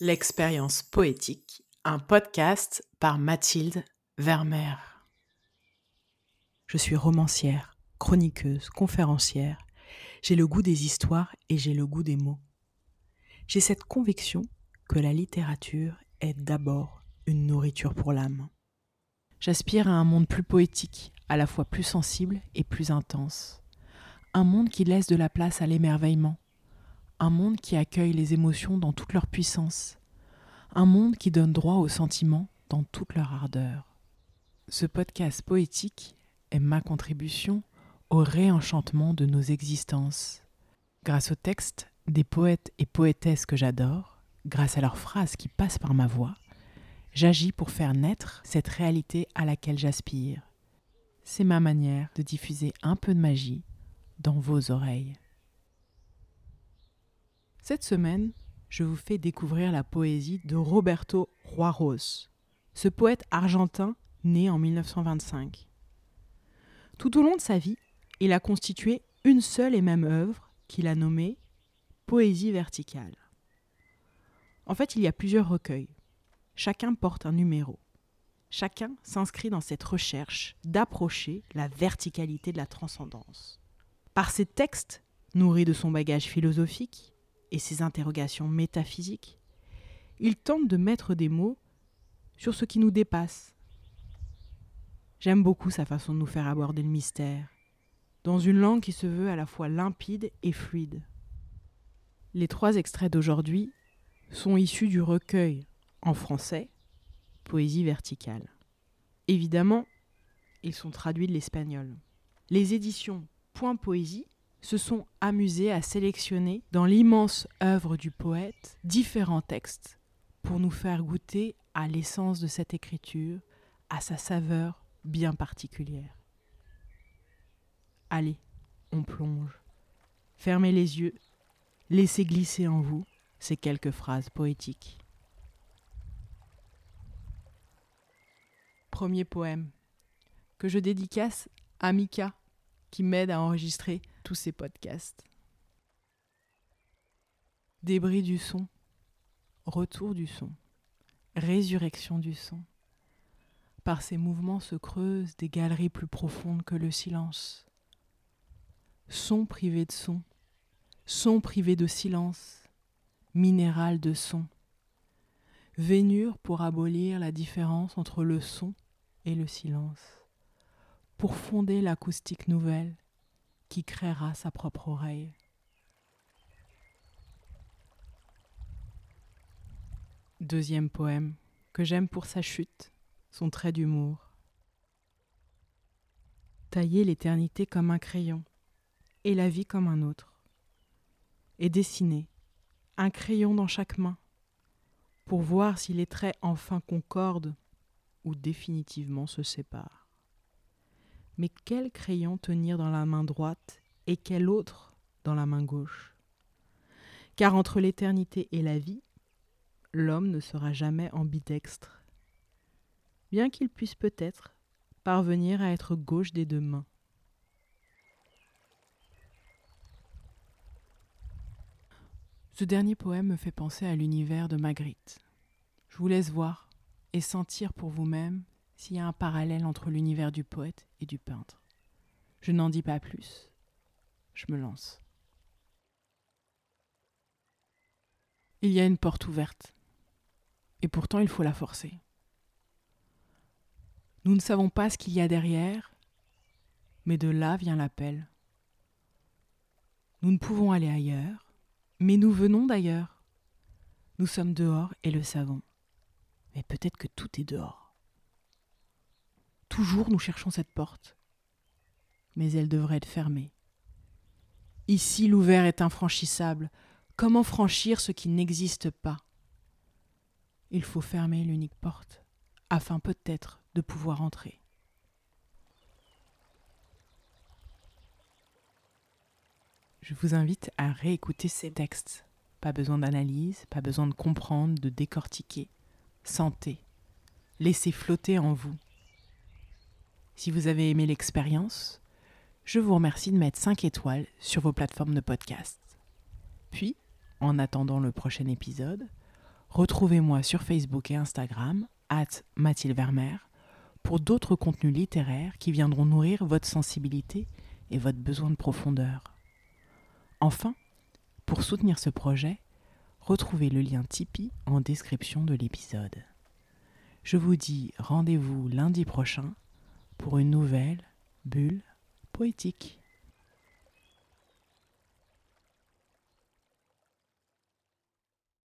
L'expérience poétique, un podcast par Mathilde Vermeer. Je suis romancière, chroniqueuse, conférencière. J'ai le goût des histoires et j'ai le goût des mots. J'ai cette conviction que la littérature est d'abord une nourriture pour l'âme. J'aspire à un monde plus poétique, à la fois plus sensible et plus intense. Un monde qui laisse de la place à l'émerveillement, un monde qui accueille les émotions dans toute leur puissance, un monde qui donne droit aux sentiments dans toute leur ardeur. Ce podcast poétique est ma contribution au réenchantement de nos existences. Grâce aux textes des poètes et poétesses que j'adore, grâce à leurs phrases qui passent par ma voix, j'agis pour faire naître cette réalité à laquelle j'aspire. C'est ma manière de diffuser un peu de magie dans vos oreilles. Cette semaine, je vous fais découvrir la poésie de Roberto Juarros, ce poète argentin né en 1925. Tout au long de sa vie, il a constitué une seule et même œuvre qu'il a nommée Poésie verticale. En fait, il y a plusieurs recueils. Chacun porte un numéro. Chacun s'inscrit dans cette recherche d'approcher la verticalité de la transcendance. Par ses textes, nourris de son bagage philosophique, et ses interrogations métaphysiques, il tente de mettre des mots sur ce qui nous dépasse. J'aime beaucoup sa façon de nous faire aborder le mystère, dans une langue qui se veut à la fois limpide et fluide. Les trois extraits d'aujourd'hui sont issus du recueil en français Poésie verticale. Évidemment, ils sont traduits de l'espagnol. Les éditions Point Poésie se sont amusés à sélectionner dans l'immense œuvre du poète différents textes pour nous faire goûter à l'essence de cette écriture, à sa saveur bien particulière. Allez, on plonge. Fermez les yeux, laissez glisser en vous ces quelques phrases poétiques. Premier poème que je dédicace à Mika qui m'aide à enregistrer tous ces podcasts. Débris du son, retour du son, résurrection du son. Par ces mouvements se creusent des galeries plus profondes que le silence. Son privé de son, son privé de silence, minéral de son. Vénure pour abolir la différence entre le son et le silence pour fonder l'acoustique nouvelle qui créera sa propre oreille. Deuxième poème que j'aime pour sa chute, son trait d'humour. Tailler l'éternité comme un crayon et la vie comme un autre. Et dessiner un crayon dans chaque main pour voir si les traits enfin concordent ou définitivement se séparent. Mais quel crayon tenir dans la main droite et quel autre dans la main gauche? Car entre l'éternité et la vie, l'homme ne sera jamais ambidextre, bien qu'il puisse peut-être parvenir à être gauche des deux mains. Ce dernier poème me fait penser à l'univers de Magritte. Je vous laisse voir et sentir pour vous-même s'il y a un parallèle entre l'univers du poète et du peintre. Je n'en dis pas plus. Je me lance. Il y a une porte ouverte, et pourtant il faut la forcer. Nous ne savons pas ce qu'il y a derrière, mais de là vient l'appel. Nous ne pouvons aller ailleurs, mais nous venons d'ailleurs. Nous sommes dehors et le savons. Mais peut-être que tout est dehors. Toujours nous cherchons cette porte, mais elle devrait être fermée. Ici l'ouvert est infranchissable. Comment franchir ce qui n'existe pas? Il faut fermer l'unique porte, afin peut-être de pouvoir entrer. Je vous invite à réécouter ces textes. Pas besoin d'analyse, pas besoin de comprendre, de décortiquer. Sentez. Laissez flotter en vous si vous avez aimé l'expérience, je vous remercie de mettre 5 étoiles sur vos plateformes de podcast. Puis, en attendant le prochain épisode, Retrouvez-moi sur Facebook et Instagram, at Mathilde Vermeer, pour d'autres contenus littéraires qui viendront nourrir votre sensibilité et votre besoin de profondeur. Enfin, pour soutenir ce projet, retrouvez le lien Tipeee en description de l'épisode. Je vous dis rendez-vous lundi prochain pour une nouvelle bulle poétique.